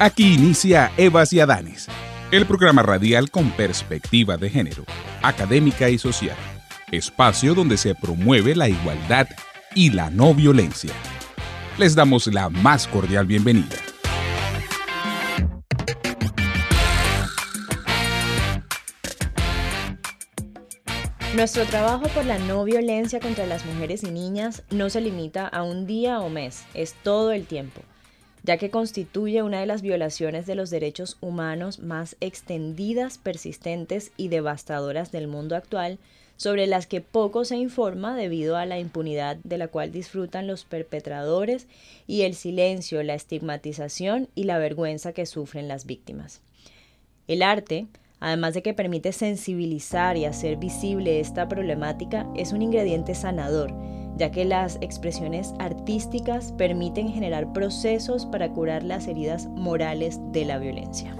Aquí inicia Evas y Adanes, el programa radial con perspectiva de género, académica y social, espacio donde se promueve la igualdad y la no violencia. Les damos la más cordial bienvenida. Nuestro trabajo por la no violencia contra las mujeres y niñas no se limita a un día o mes, es todo el tiempo, ya que constituye una de las violaciones de los derechos humanos más extendidas, persistentes y devastadoras del mundo actual, sobre las que poco se informa debido a la impunidad de la cual disfrutan los perpetradores y el silencio, la estigmatización y la vergüenza que sufren las víctimas. El arte, Además de que permite sensibilizar y hacer visible esta problemática, es un ingrediente sanador, ya que las expresiones artísticas permiten generar procesos para curar las heridas morales de la violencia.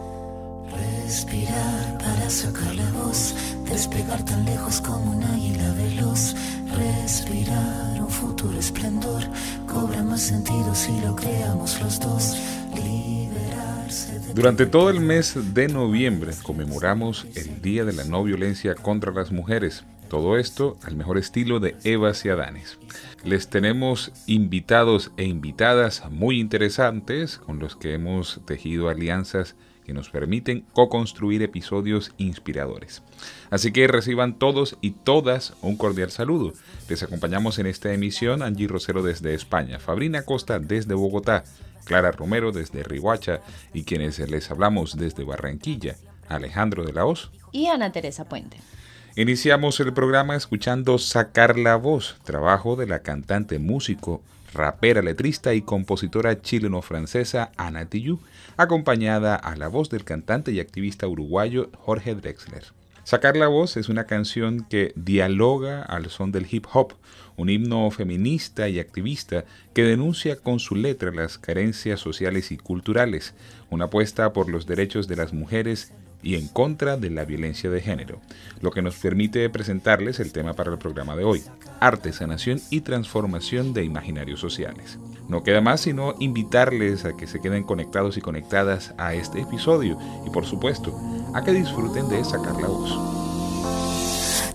Respirar para sacar la voz, despegar tan lejos como un águila veloz. Respirar un futuro esplendor, cobra más sentido si lo creamos los dos. Durante todo el mes de noviembre conmemoramos el Día de la No Violencia contra las Mujeres. Todo esto al mejor estilo de Eva y. Les tenemos invitados e invitadas muy interesantes con los que hemos tejido alianzas que nos permiten co-construir episodios inspiradores. Así que reciban todos y todas un cordial saludo. Les acompañamos en esta emisión Angie Rosero desde España, Fabrina Costa desde Bogotá, Clara Romero desde Rihuacha y quienes les hablamos desde Barranquilla, Alejandro de la Hoz y Ana Teresa Puente. Iniciamos el programa escuchando Sacar la Voz, trabajo de la cantante, músico, rapera, letrista y compositora chileno-francesa Ana Tijoux, acompañada a la voz del cantante y activista uruguayo Jorge Drexler. Sacar la Voz es una canción que dialoga al son del hip hop, un himno feminista y activista que denuncia con su letra las carencias sociales y culturales, una apuesta por los derechos de las mujeres y en contra de la violencia de género, lo que nos permite presentarles el tema para el programa de hoy, arte, sanación y transformación de imaginarios sociales. No queda más sino invitarles a que se queden conectados y conectadas a este episodio y por supuesto a que disfruten de sacar la voz.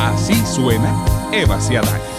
Así suena Eva Ciadán.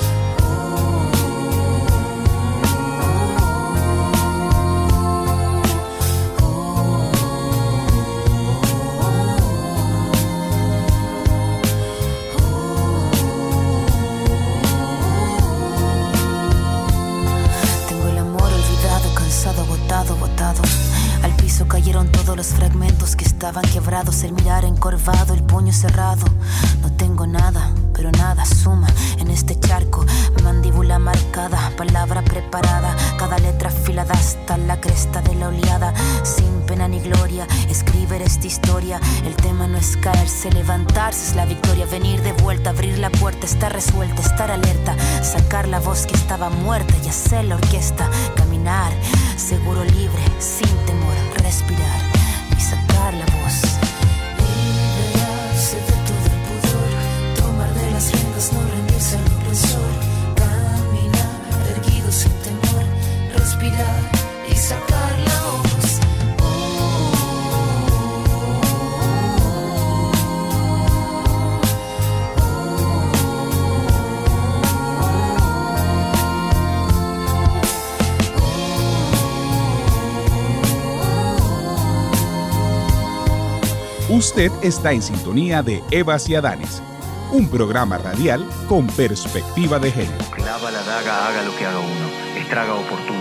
estaba muerta, ya sé la orquesta, caminar, seguro libre, sin temor, respirar y sacar la voz. Liberarse de todo el pudor, tomar de las riendas, no rendirse al opresor, caminar erguido sin temor, respirar. Usted está en sintonía de Evas y Adanes, un programa radial con perspectiva de género. Clava la daga, haga lo que haga uno. Estraga oportuno,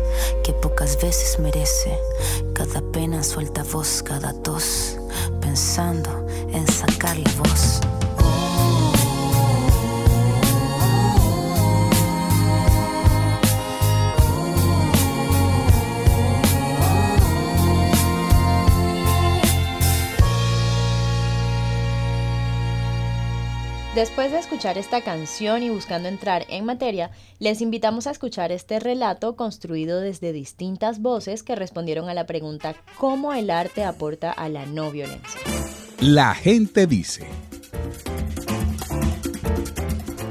que pocas veces merece. Cada pena suelta voz, cada tos, pensando en sacar la voz. Después de escuchar esta canción y buscando entrar en materia, les invitamos a escuchar este relato construido desde distintas voces que respondieron a la pregunta ¿Cómo el arte aporta a la no violencia? La gente dice.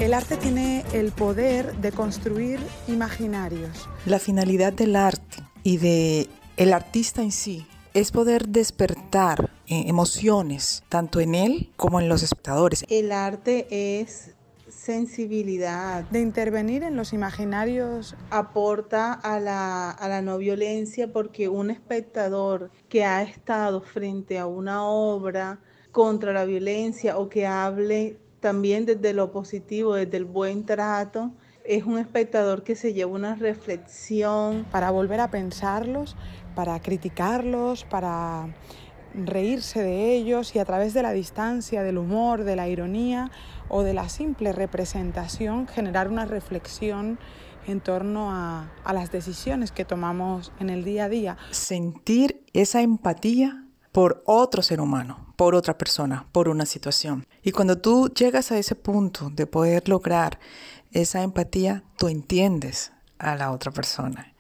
El arte tiene el poder de construir imaginarios. La finalidad del arte y de el artista en sí es poder despertar eh, emociones, tanto en él como en los espectadores. El arte es sensibilidad. De intervenir en los imaginarios. Aporta a la, a la no violencia porque un espectador que ha estado frente a una obra contra la violencia o que hable también desde lo positivo, desde el buen trato, es un espectador que se lleva una reflexión. Para volver a pensarlos para criticarlos, para reírse de ellos y a través de la distancia, del humor, de la ironía o de la simple representación generar una reflexión en torno a, las decisiones que tomamos en el día a día. Sentir esa empatía por otro ser humano, por otra persona, por una situación. Y cuando tú llegas a ese punto de poder lograr esa empatía, tú entiendes a la otra persona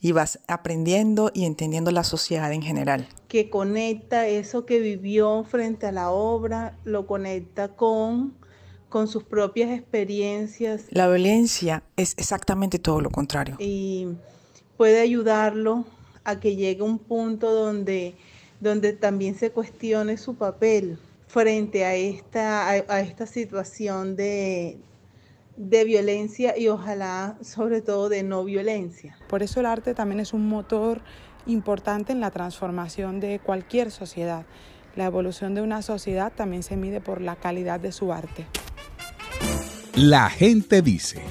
y vas aprendiendo y entendiendo la sociedad en general. Que conecta eso que vivió frente a la obra, lo conecta con, con sus propias experiencias. La violencia es exactamente todo lo contrario. Y puede ayudarlo a que llegue a un punto donde, donde también se cuestione su papel frente a esta, a esta situación de, de violencia y ojalá sobre todo de no violencia. Por eso el arte también es un motor importante en la transformación de cualquier sociedad. La evolución de una sociedad también se mide por la calidad de su arte. La gente dice.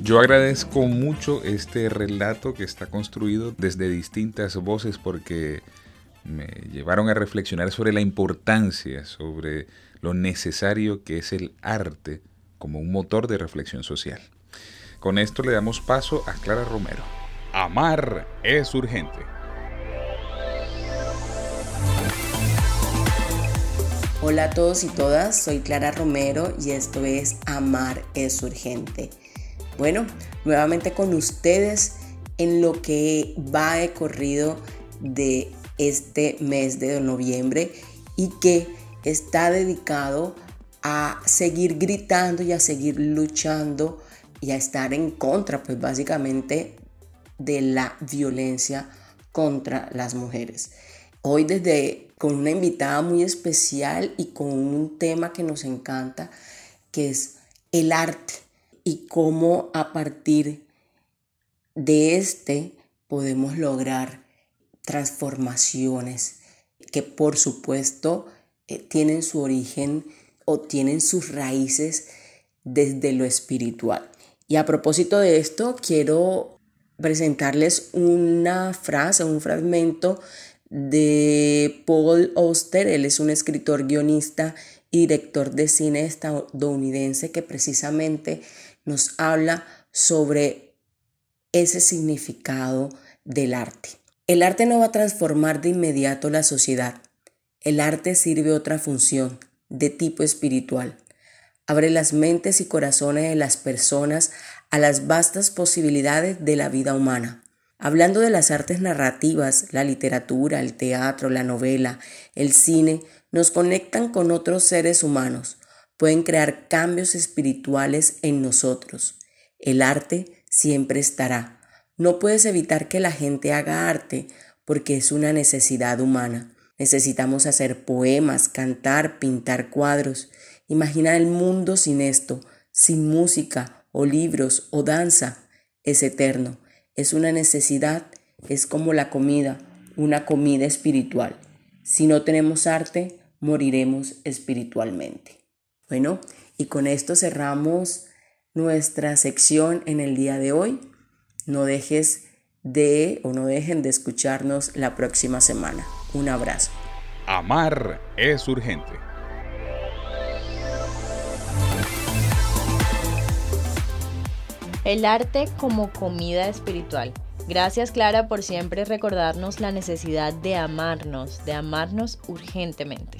Yo agradezco mucho este relato que está construido desde distintas voces porque me llevaron a reflexionar sobre la importancia, sobre lo necesario que es el arte como un motor de reflexión social. Con esto le damos paso a Clara Romero. Amar es urgente. Hola a todos y todas, soy Clara Romero y esto es Amar es urgente. Bueno, nuevamente con ustedes en lo que va de corrido de este mes de noviembre y que está dedicado a seguir gritando y a seguir luchando y a estar en contra, pues básicamente, de la violencia contra las mujeres. Hoy desde con una invitada muy especial y con un tema que nos encanta, que es el arte y cómo a partir de este podemos lograr transformaciones que por supuesto eh, tienen su origen o tienen sus raíces desde lo espiritual. Y a propósito de esto, quiero presentarles una frase, un fragmento de Paul Auster. Él es un escritor, guionista y director de cine estadounidense que precisamente nos habla sobre ese significado del arte. El arte no va a transformar de inmediato la sociedad. El arte sirve otra función, de tipo espiritual. Abre las mentes y corazones de las personas a las vastas posibilidades de la vida humana. Hablando de las artes narrativas, la literatura, el teatro, la novela, el cine, nos conectan con otros seres humanos, pueden crear cambios espirituales en nosotros. El arte siempre estará. No puedes evitar que la gente haga arte porque es una necesidad humana. Necesitamos hacer poemas, cantar, pintar cuadros. Imaginar el mundo sin esto, sin música o libros o danza, es eterno es una necesidad, es como la comida, una comida espiritual. Si no tenemos arte, moriremos espiritualmente. Bueno, y con esto cerramos nuestra sección en el día de hoy. No dejes de o no dejen de escucharnos la próxima semana. Un abrazo. Amar es urgente. El arte como comida espiritual. Gracias Clara por siempre recordarnos la necesidad de amarnos, de amarnos urgentemente.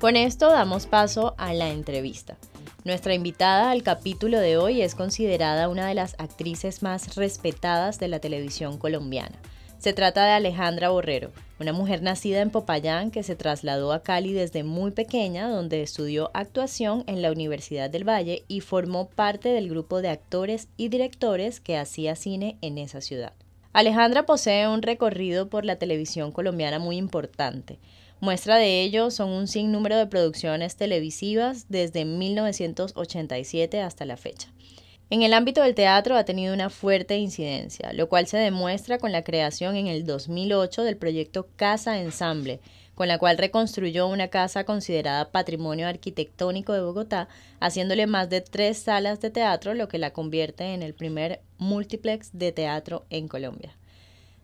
Con esto damos paso a la entrevista. Nuestra invitada al capítulo de hoy es considerada una de las actrices más respetadas de la televisión colombiana. Se trata de Alejandra Borrero, una mujer nacida en Popayán que se trasladó a Cali desde muy pequeña, donde estudió actuación en la Universidad del Valle y formó parte del grupo de actores y directores que hacía cine en esa ciudad. Alejandra posee un recorrido por la televisión colombiana muy importante. Muestra de ello son un sinnúmero de producciones televisivas desde 1987 hasta la fecha. En el ámbito del teatro ha tenido una fuerte incidencia, lo cual se demuestra con la creación en el 2008 del proyecto Casa Ensamble, con la cual reconstruyó una casa considerada patrimonio arquitectónico de Bogotá, haciéndole más de tres salas de teatro, lo que la convierte en el primer multiplex de teatro en Colombia.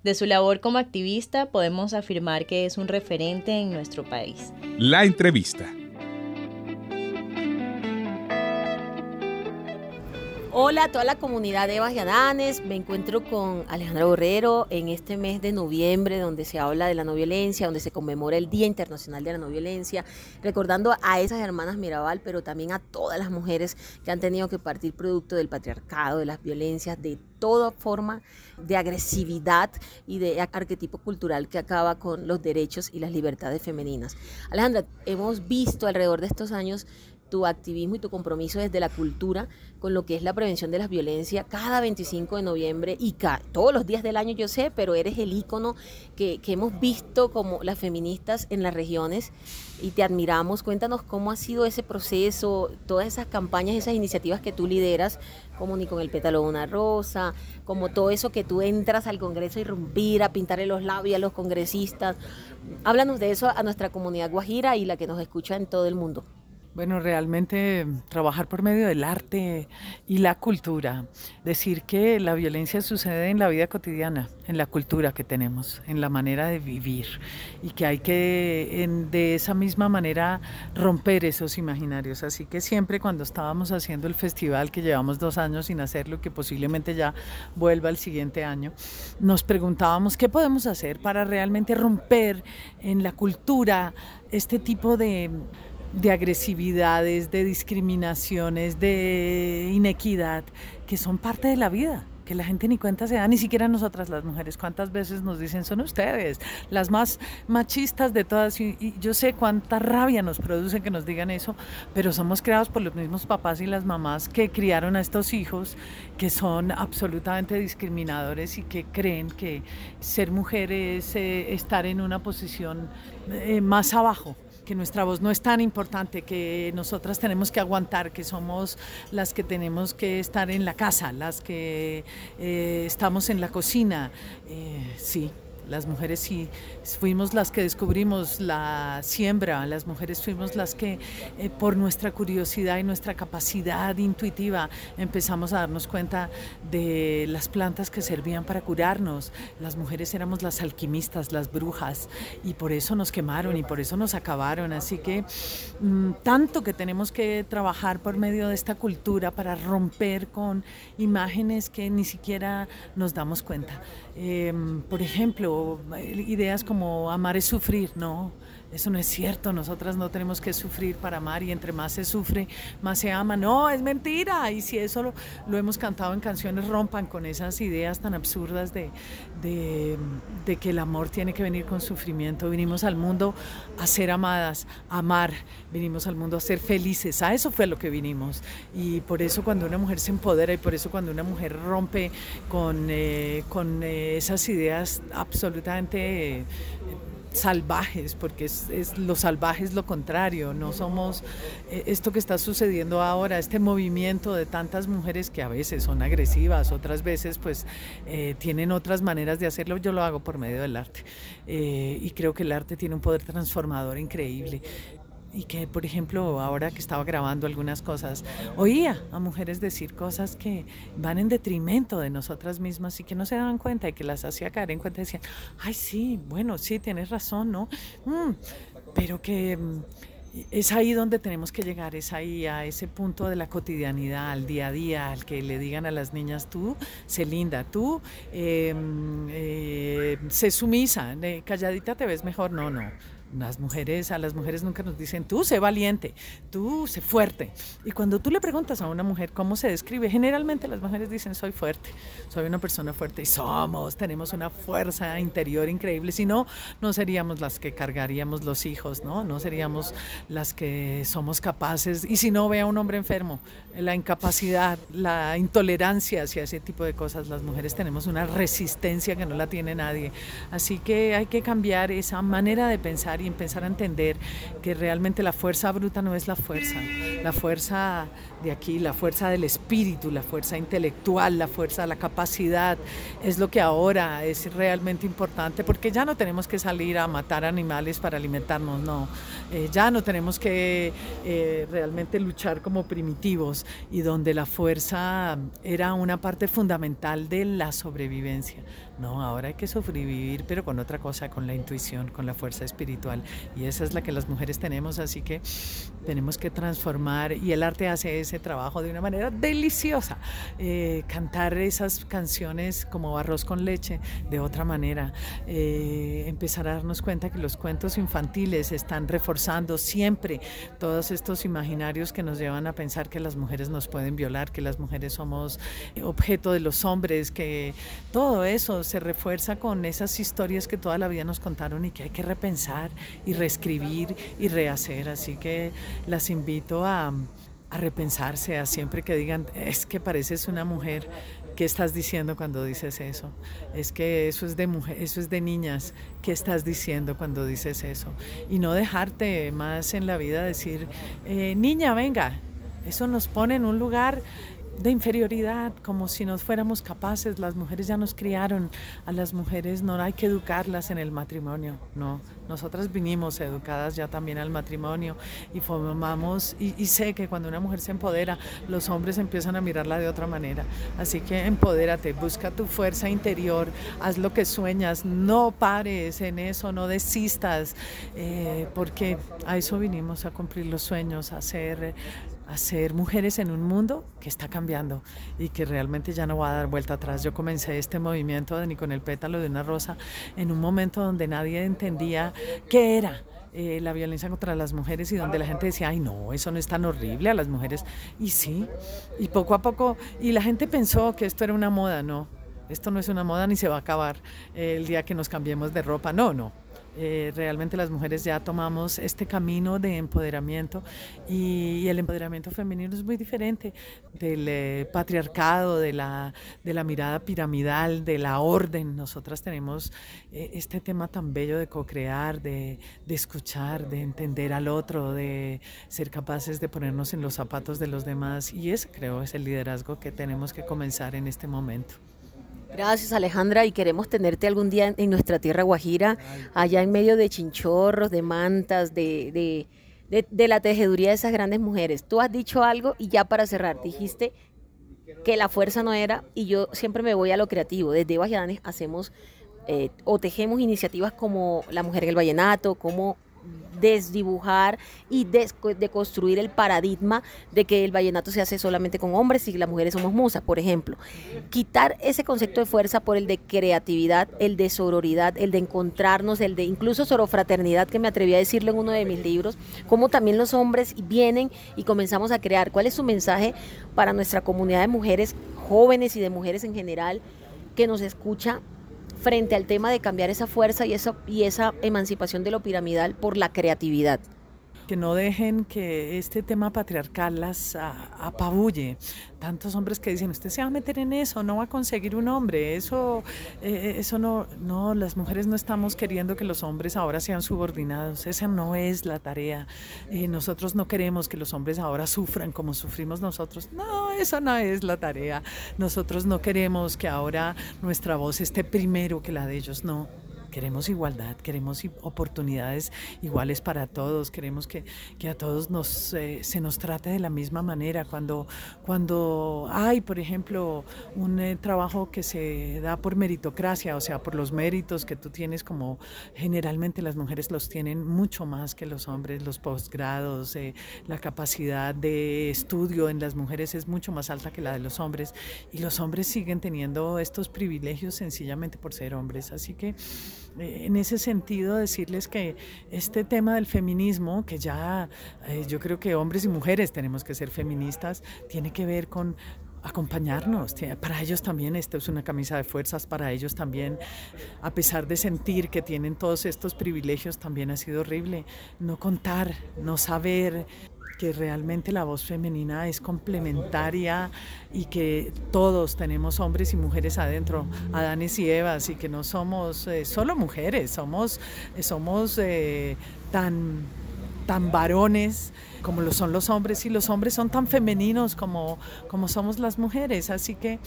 De su labor como activista podemos afirmar que es un referente en nuestro país. La entrevista. Hola a toda la comunidad de Evas y Adanes. Me encuentro con Alejandra Borrero en este mes de noviembre donde se habla de la no violencia, donde se conmemora el Día Internacional de la No Violencia, recordando a esas hermanas Mirabal, pero también a todas las mujeres que han tenido que partir producto del patriarcado, de las violencias, de toda forma de agresividad y de arquetipo cultural que acaba con los derechos y las libertades femeninas. Alejandra, hemos visto alrededor de estos años tu activismo y tu compromiso desde la cultura con lo que es la prevención de las violencias cada 25 de noviembre y todos los días del año yo sé, pero eres el ícono que, que hemos visto como las feministas en las regiones y te admiramos. Cuéntanos cómo ha sido ese proceso, todas esas campañas, esas iniciativas que tú lideras, como ni con el pétalo de una rosa, como todo eso que tú entras al Congreso a irrumpir, a pintarle los labios a los congresistas. Háblanos de eso a nuestra comunidad guajira y la que nos escucha en todo el mundo. Bueno, realmente trabajar por medio del arte y la cultura. Decir que la violencia sucede en la vida cotidiana, en la cultura que tenemos, en la manera de vivir y que hay que de esa misma manera romper esos imaginarios. Así que siempre cuando estábamos haciendo el festival, que llevamos dos años sin hacerlo, que posiblemente ya vuelva el siguiente año, nos preguntábamos qué podemos hacer para realmente romper en la cultura este tipo de de agresividades, de discriminaciones, de inequidad, que son parte de la vida que la gente ni cuenta se da, ni siquiera nosotras las mujeres. ¿Cuántas veces nos dicen son ustedes, las más machistas de todas? Y, yo sé cuánta rabia nos produce que nos digan eso, pero somos creados por los mismos papás y las mamás que criaron a estos hijos que son absolutamente discriminadores y que creen que ser mujer es eh, estar en una posición eh, más abajo que nuestra voz no es tan importante, que nosotras tenemos que aguantar, que somos las que tenemos que estar en la casa, las que eh, estamos en la cocina. Eh, sí, las mujeres sí fuimos las que descubrimos la siembra, las mujeres fuimos las que eh, por nuestra curiosidad y nuestra capacidad intuitiva empezamos a darnos cuenta de las plantas que servían para curarnos. Las mujeres éramos las alquimistas, las brujas y por eso nos quemaron y por eso nos acabaron. Así que mm, tanto que tenemos que trabajar por medio de esta cultura para romper con imágenes que ni siquiera nos damos cuenta. Em, por ejemplo, ideas como amar es sufrir, ¿no? Eso no es cierto, nosotras no tenemos que sufrir para amar y entre más se sufre, más se ama. No, es mentira. Y si eso lo, hemos cantado en canciones, rompan con esas ideas tan absurdas de, de, que el amor tiene que venir con sufrimiento. Vinimos al mundo a ser amadas, a amar, vinimos al mundo a ser felices. A eso fue lo que vinimos. Y por eso cuando una mujer se empodera y por eso cuando una mujer rompe con, eh, con eh, esas ideas absolutamente salvajes, porque es, es, lo salvaje es lo contrario, no somos esto que está sucediendo ahora, este movimiento de tantas mujeres que a veces son agresivas, otras veces pues tienen otras maneras de hacerlo, yo lo hago por medio del arte y creo que el arte tiene un poder transformador increíble y que, por ejemplo, ahora que estaba grabando algunas cosas, oía a mujeres decir cosas que van en detrimento de nosotras mismas y que no se daban cuenta y que las hacía caer en cuenta y decían, ay, sí, bueno, sí, tienes razón, ¿no? Mm, pero que mm, es ahí donde tenemos que llegar, es ahí a ese punto de la cotidianidad, al día a día, al que le digan a las niñas, tú, sé linda, tú, em, eh, sé sumisa, calladita te ves mejor, no, no las mujeres, a las mujeres nunca nos dicen, tú sé valiente, tú sé fuerte. Y cuando tú le preguntas a una mujer cómo se describe, generalmente las mujeres dicen, soy fuerte, soy una persona fuerte. Y somos, tenemos una fuerza interior increíble. Si no, no seríamos las que cargaríamos los hijos, ¿no? No seríamos las que somos capaces. Y si no, ve a un hombre enfermo, la incapacidad, la intolerancia hacia ese tipo de cosas, las mujeres tenemos una resistencia que no la tiene nadie. Así que hay que cambiar esa manera de pensar y empezar a entender que realmente la fuerza bruta no es la fuerza. La fuerza de aquí, la fuerza del espíritu, la fuerza intelectual, la fuerza, la capacidad, es lo que ahora es realmente importante porque ya no tenemos que salir a matar animales para alimentarnos, no. Eh, ya no tenemos que eh, realmente luchar como primitivos y donde la fuerza era una parte fundamental de la sobrevivencia. No, ahora hay que sobrevivir, pero con otra cosa, con la intuición, con la fuerza espiritual. Y esa es la que las mujeres tenemos, así que tenemos que transformar y el arte hace trabajo de una manera deliciosa. Eh, cantar esas canciones como arroz con leche de otra manera. Eh, empezar a darnos cuenta que los cuentos infantiles están reforzando siempre todos estos imaginarios que nos llevan a pensar que las mujeres nos pueden violar, que las mujeres somos objeto de los hombres, que todo eso se refuerza con esas historias que toda la vida nos contaron y que hay que repensar y reescribir y rehacer. Así que las invito a, repensarse, a siempre que digan, es que pareces una mujer. ¿Qué estás diciendo cuando dices eso? Es que eso es de mujer, eso es de niñas. ¿Qué estás diciendo cuando dices eso? Y no dejarte más en la vida decir, eh, niña, venga. Eso nos pone en un lugar de inferioridad, como si no fuéramos capaces. Las mujeres ya nos criaron, a las mujeres no hay que educarlas en el matrimonio, no. Nosotras vinimos educadas ya también al matrimonio y formamos, y, sé que cuando una mujer se empodera, los hombres empiezan a mirarla de otra manera. Así que empodérate, busca tu fuerza interior, haz lo que sueñas, no pares en eso, no desistas, eh, porque a eso vinimos, a cumplir los sueños, a ser a mujeres en un mundo que está cambiando y que realmente ya no va a dar vuelta atrás. Yo comencé este movimiento de Ni con el pétalo de una rosa en un momento donde nadie entendía qué era. Eh, la violencia contra las mujeres y donde la gente decía, ay no, eso no es tan horrible a las mujeres. Y sí, y poco a poco, y la gente pensó que esto era una moda, no, esto no es una moda ni se va a acabar el día que nos cambiemos de ropa, no, no, eh, realmente las mujeres ya tomamos este camino de empoderamiento y, el empoderamiento femenino es muy diferente del eh, patriarcado, de la, de la mirada piramidal, de la orden. Nosotras tenemos eh, este tema tan bello de co-crear, de, de escuchar, de entender al otro, de ser capaces de ponernos en los zapatos de los demás y ese creo es el liderazgo que tenemos que comenzar en este momento. Gracias Alejandra y queremos tenerte algún día en nuestra tierra guajira, allá en medio de chinchorros, de mantas, de, de, la tejeduría de esas grandes mujeres. Tú has dicho algo y ya para cerrar, dijiste que la fuerza no era, y yo siempre me voy a lo creativo. Desde Bajidanes hacemos eh, o tejemos iniciativas como La Mujer en el Vallenato, como desdibujar y deconstruir el paradigma de que el vallenato se hace solamente con hombres y las mujeres somos musas, por ejemplo. Quitar ese concepto de fuerza por el de creatividad, el de sororidad, el de encontrarnos, el de incluso sorofraternidad, que me atreví a decirlo en uno de mis libros, cómo también los hombres vienen y comenzamos a crear. ¿Cuál es su mensaje para nuestra comunidad de mujeres jóvenes y de mujeres en general que nos escucha frente al tema de cambiar esa fuerza y esa, y esa emancipación de lo piramidal por la creatividad que no dejen que este tema patriarcal las apabulle. Tantos hombres que dicen, usted se va a meter en eso, no va a conseguir un hombre, eso, eh, eso no, no, las mujeres no estamos queriendo que los hombres ahora sean subordinados, esa no es la tarea. Eh, nosotros no queremos que los hombres ahora sufran como sufrimos nosotros, no, eso no es la tarea. Nosotros no queremos que ahora nuestra voz esté primero que la de ellos, no queremos igualdad, queremos oportunidades iguales para todos, queremos que, que a todos nos, eh, se nos trate de la misma manera. Cuando, cuando hay, por ejemplo, un eh, trabajo que se da por meritocracia, o sea, por los méritos que tú tienes, como generalmente las mujeres los tienen mucho más que los hombres, los posgrados, eh, la capacidad de estudio en las mujeres es mucho más alta que la de los hombres y los hombres siguen teniendo estos privilegios sencillamente por ser hombres. Así que en ese sentido decirles que este tema del feminismo, que ya eh, yo creo que hombres y mujeres tenemos que ser feministas, tiene que ver con acompañarnos. Para ellos también esto es una camisa de fuerzas, para ellos también, a pesar de sentir que tienen todos estos privilegios, también ha sido horrible no contar, no saber, que realmente la voz femenina es complementaria y que todos tenemos hombres y mujeres adentro, Adanes y Evas, y que no somos eh, solo mujeres, somos, somos eh, tan, tan varones como lo son los hombres y los hombres son tan femeninos como, como somos las mujeres. Así que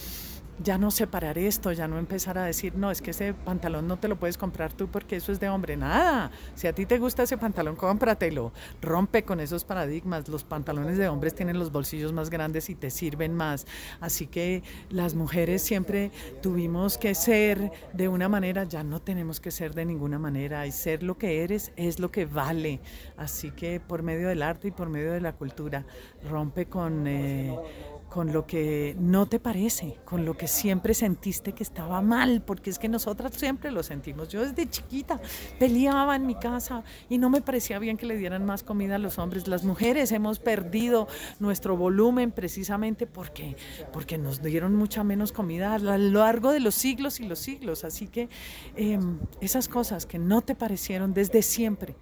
ya no separar esto, ya no empezar a decir, no, es que ese pantalón no te lo puedes comprar tú porque eso es de hombre. Nada, si a ti te gusta ese pantalón, cómpratelo. Rompe con esos paradigmas. Los pantalones de hombres tienen los bolsillos más grandes y te sirven más. Así que las mujeres siempre tuvimos que ser de una manera, ya no tenemos que ser de ninguna manera. Y ser lo que eres es lo que vale. Así que por medio del arte y por medio de la cultura, rompe con... Eh, con lo que no te parece, con lo que siempre sentiste que estaba mal, porque es que nosotras siempre lo sentimos. Yo desde chiquita peleaba en mi casa y no me parecía bien que le dieran más comida a los hombres. Las mujeres hemos perdido nuestro volumen precisamente porque, porque nos dieron mucha menos comida a lo largo de los siglos y los siglos. Así que em, esas cosas que no te parecieron desde siempre,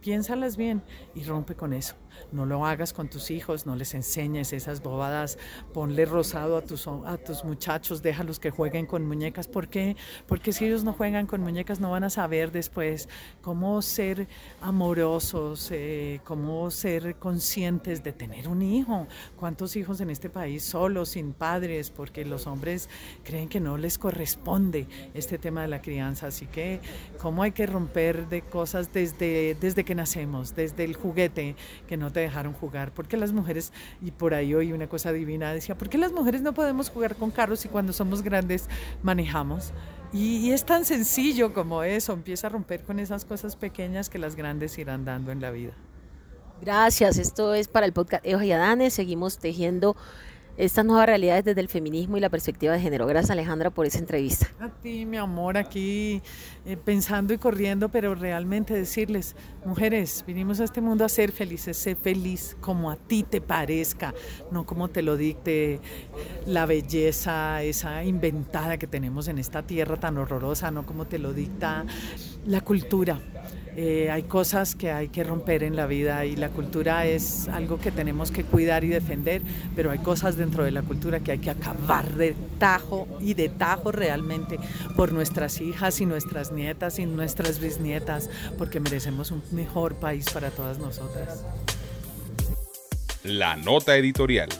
piénsalas bien y rompe con eso. No lo hagas con tus hijos, no les enseñes esas bobadas, ponle rosado a tus, a tus muchachos, déjalos que jueguen con muñecas. ¿Por qué? Porque si ellos no juegan con muñecas no van a saber después cómo ser amorosos, eh, cómo ser conscientes de tener un hijo. ¿Cuántos hijos en este país solos, sin padres? Porque los hombres creen que no les corresponde este tema de la crianza. Así que, ¿cómo hay que romper de cosas desde, desde que nacemos, desde el juguete que no te dejaron jugar, porque las mujeres, y por ahí oí una cosa divina, decía, ¿por qué las mujeres no podemos jugar con carros y cuando somos grandes manejamos? Y, es tan sencillo como eso, empieza a romper con esas cosas pequeñas que las grandes irán dando en la vida. Gracias, esto es para el podcast Eva y Adane, seguimos tejiendo estas nuevas realidades desde el feminismo y la perspectiva de género. Gracias Alejandra por esa entrevista. A ti, mi amor, aquí eh, pensando y corriendo, pero realmente decirles, mujeres, vinimos a este mundo a ser felices, sé feliz como a ti te parezca, no como te lo dicte la belleza, esa inventada que tenemos en esta tierra tan horrorosa, no como te lo dicta la cultura. Eh, hay cosas que hay que romper en la vida y la cultura es algo que tenemos que cuidar y defender, pero hay cosas dentro de la cultura que hay que acabar de tajo y de tajo realmente por nuestras hijas y nuestras nietas y nuestras bisnietas, porque merecemos un mejor país para todas nosotras. La nota editorial.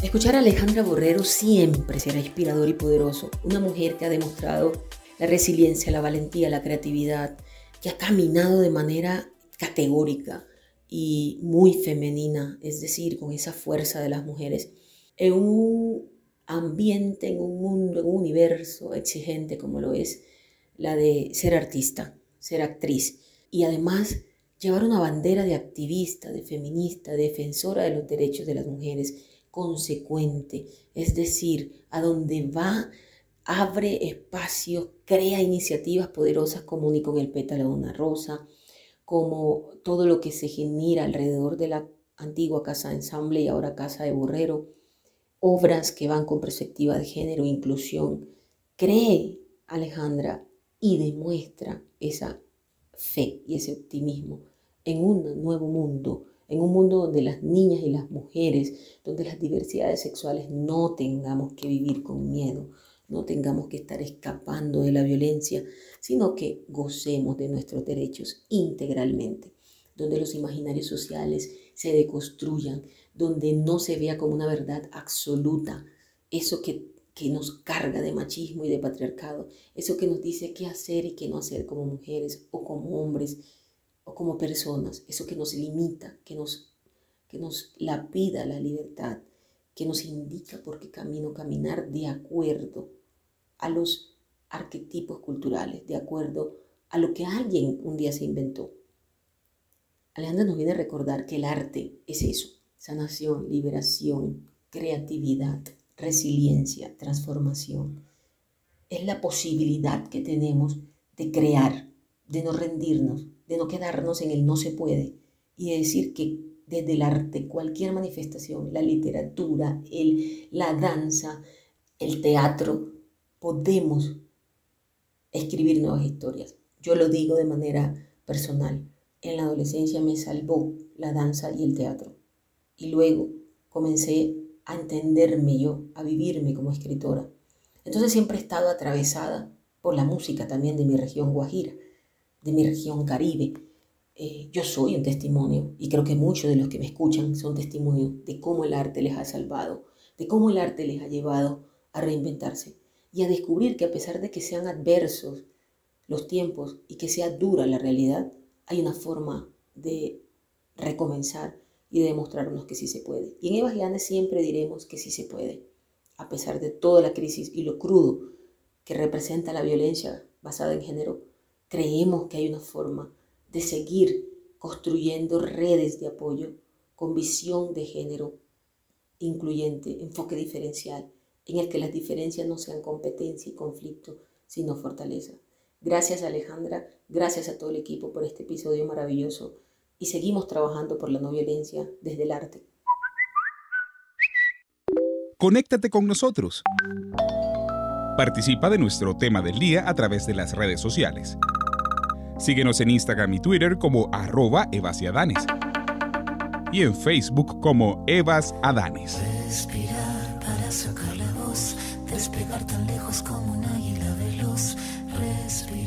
Escuchar a Alejandra Borrero siempre será inspirador y poderoso, una mujer que ha demostrado la resiliencia, la valentía, la creatividad, que ha caminado de manera categórica y muy femenina, es decir, con esa fuerza de las mujeres, en un ambiente, en un mundo, en un universo exigente como lo es la de ser artista, ser actriz y además llevar una bandera de activista, de feminista, defensora de los derechos de las mujeres, consecuente, es decir, a donde va, abre espacios, crea iniciativas poderosas como ni con el pétalo de una rosa, como todo lo que se genera alrededor de la antigua casa de ensamble y ahora casa de borrero, obras que van con perspectiva de género inclusión. Cree, Alejandra, y demuestra esa fe y ese optimismo en un nuevo mundo, en un mundo donde las niñas y las mujeres, donde las diversidades sexuales no tengamos que vivir con miedo, no tengamos que estar escapando de la violencia, sino que gocemos de nuestros derechos integralmente, donde los imaginarios sociales se deconstruyan, donde no se vea como una verdad absoluta eso que, que nos carga de machismo y de patriarcado, eso que nos dice qué hacer y qué no hacer como mujeres o como hombres o como personas, eso que nos limita, que nos, que nos lapida la libertad, que nos indica por qué camino caminar de acuerdo a los arquetipos culturales, de acuerdo a lo que alguien un día se inventó. Alejandra nos viene a recordar que el arte es eso, sanación, liberación, creatividad, resiliencia, transformación. Es la posibilidad que tenemos de crear, de no rendirnos, de no quedarnos en el no se puede y de decir que desde el arte, cualquier manifestación, la literatura, el, la danza, el teatro, podemos escribir nuevas historias. Yo lo digo de manera personal. En la adolescencia me salvó la danza y el teatro. Y luego comencé a entenderme yo, a vivirme como escritora. Entonces siempre he estado atravesada por la música también de mi región Guajira, de mi región Caribe. Eh, yo soy un testimonio y creo que muchos de los que me escuchan son testimonios de cómo el arte les ha salvado, de cómo el arte les ha llevado a reinventarse y a descubrir que a pesar de que sean adversos los tiempos y que sea dura la realidad, hay una forma de recomenzar y de demostrarnos que sí se puede. Y en Evas siempre diremos que sí se puede, a pesar de toda la crisis y lo crudo que representa la violencia basada en género, creemos que hay una forma de seguir construyendo redes de apoyo con visión de género incluyente, enfoque diferencial en el que las diferencias no sean competencia y conflicto, sino fortaleza. Gracias Alejandra, gracias a todo el equipo por este episodio maravilloso y seguimos trabajando por la no violencia desde el arte. Conéctate con nosotros. Participa de nuestro tema del día a través de las redes sociales. Síguenos en Instagram y Twitter como arroba evasiadanes y en Facebook como Evas Adanes.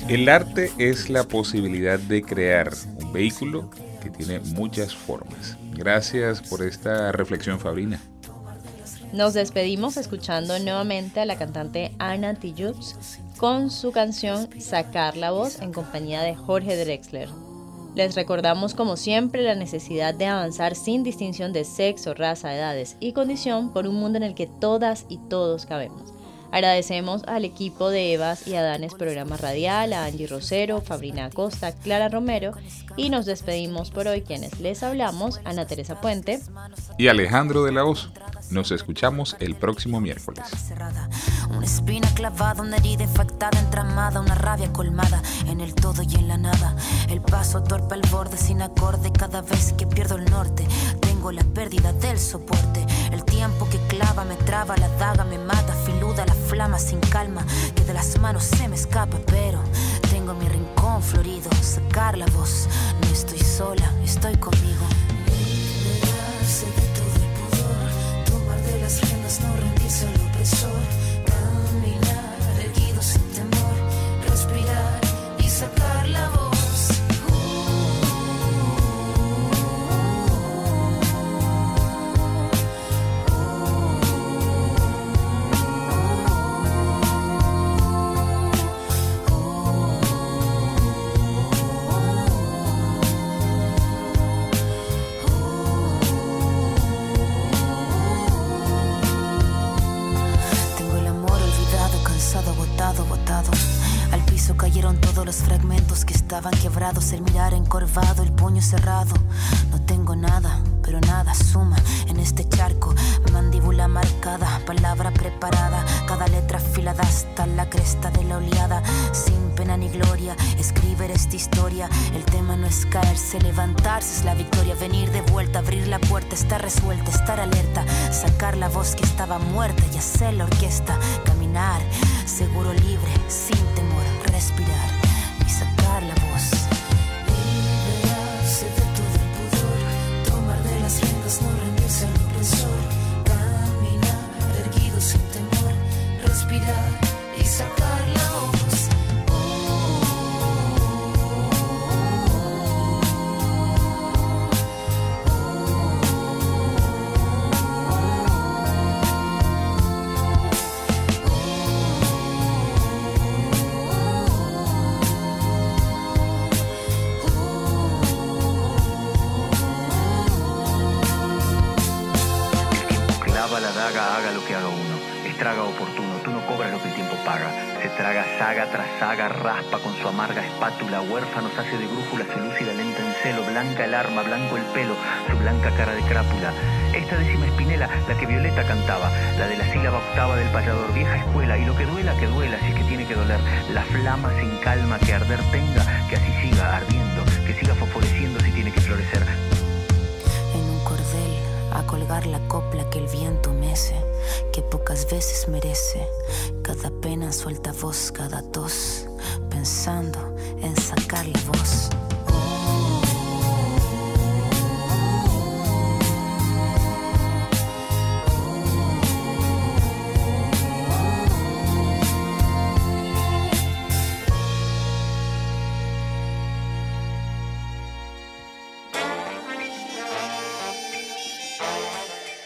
El arte es la posibilidad de crear un vehículo que tiene muchas formas. Gracias por esta reflexión, Fabrina. Nos despedimos escuchando nuevamente a la cantante Ana Tijoux con su canción Sacar la voz en compañía de Jorge Drexler. Les recordamos como siempre la necesidad de avanzar sin distinción de sexo, raza, edades y condición por un mundo en el que todas y todos cabemos. Agradecemos al equipo de Evas y Adanes Programa Radial, a Angie Rosero, Fabrina Acosta, Clara Romero y nos despedimos por hoy quienes les hablamos, Ana Teresa Puente y Alejandro de la Hoz. Nos escuchamos el próximo miércoles. Una espina clavada, una herida infectada, entramada, una rabia colmada en el todo y en la nada. El paso torpe al borde sin acorde cada vez que pierdo el norte. Tengo la pérdida del soporte. El tiempo que clava me traba, la daga me mata, filuda la flama sin calma, que de las manos se me escapa, pero tengo mi rincón florido, sacar la voz. No estoy sola, estoy conmigo. no rendirse al opresor, celo. Blanca el arma, blanco el pelo, su blanca cara de crápula. Esta décima espinela, la que Violeta cantaba, la de la sílaba octava del payador, vieja escuela. Y lo que duela, que duela, si que tiene que doler. La flama sin calma, que arder tenga, que así siga ardiendo, que siga fosforeciendo si tiene que florecer. En un cordel a colgar la copla que el viento mece, que pocas veces merece. Cada pena suelta voz, cada tos, pensando en sacar la voz.